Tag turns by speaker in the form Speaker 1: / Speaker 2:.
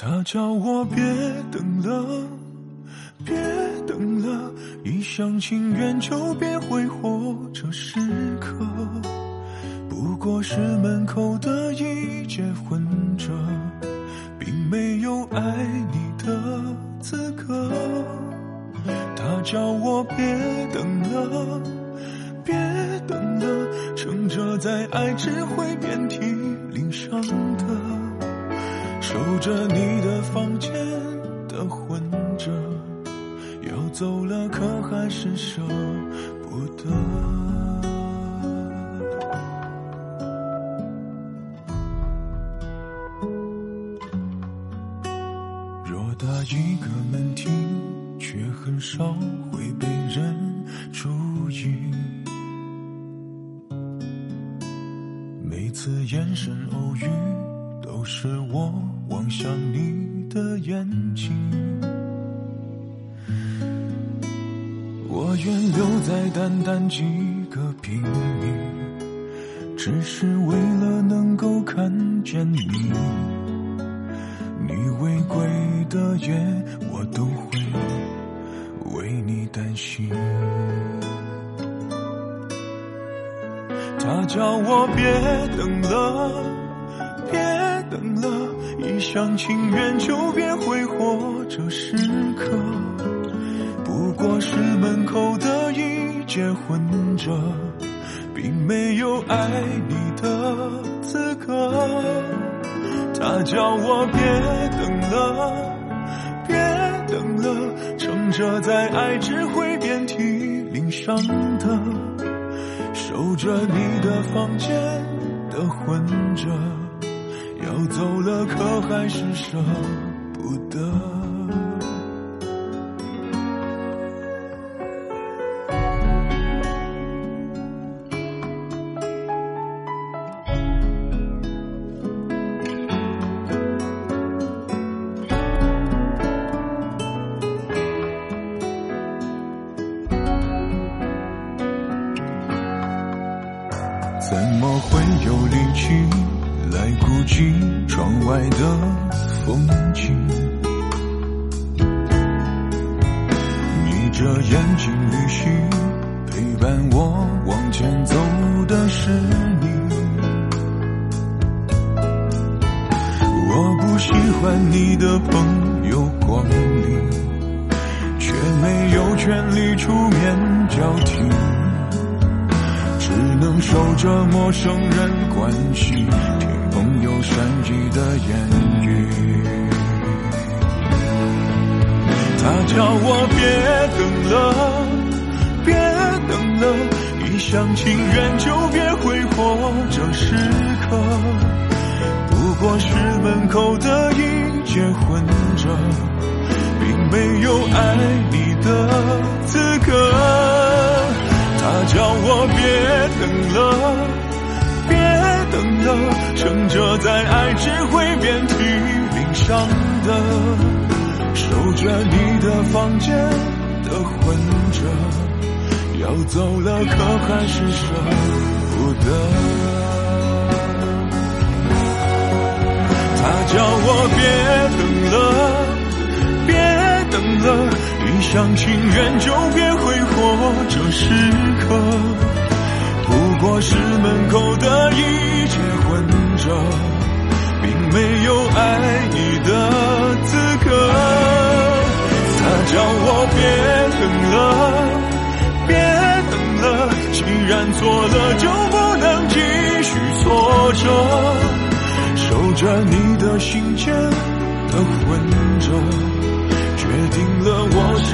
Speaker 1: 他叫我别等了，别等了，一厢情愿就别挥霍这时刻。不过是门口的一介混者，并没有爱你的资格。他叫我别等了，别等了，撑着在爱只会遍体鳞伤，守着你的房间的混着，要走了可还是舍不得。偌大一个门厅，却很少会被人注意。每次眼神偶遇，都是我望向你的眼睛。我愿留在淡淡几个平米，只是为了能够看见你。你违规的夜，我都会为你担心。他叫我别等了，别等了，一厢情愿就别挥霍这时刻。不过是门口的一介混者，并没有爱你的资格。他叫我别等了，别等了，撑着在爱只会遍体鳞伤的，守着你的房间的混着，要走了可还是舍不得。怎么会有力气不及窗外的风景？眯着眼睛旅行，陪伴我往前走的是你。我不喜欢你的朋友光临，却没有权利出面交替。只能守着陌生人关系，不善意的言语。他叫我别等了，别等了，一厢情愿就别挥霍这时刻。不过是门口的一介混着，并没有爱你的资格。他叫我别等了，别等了，撑着在爱只会遍体鳞伤的，守着你的房间的混着，要走了可还是舍不得。他叫我别等了，别等了。一厢情愿就别别等了，别等了，既然错了就不能继续错着，守着你的心间的混着。决定了，我是。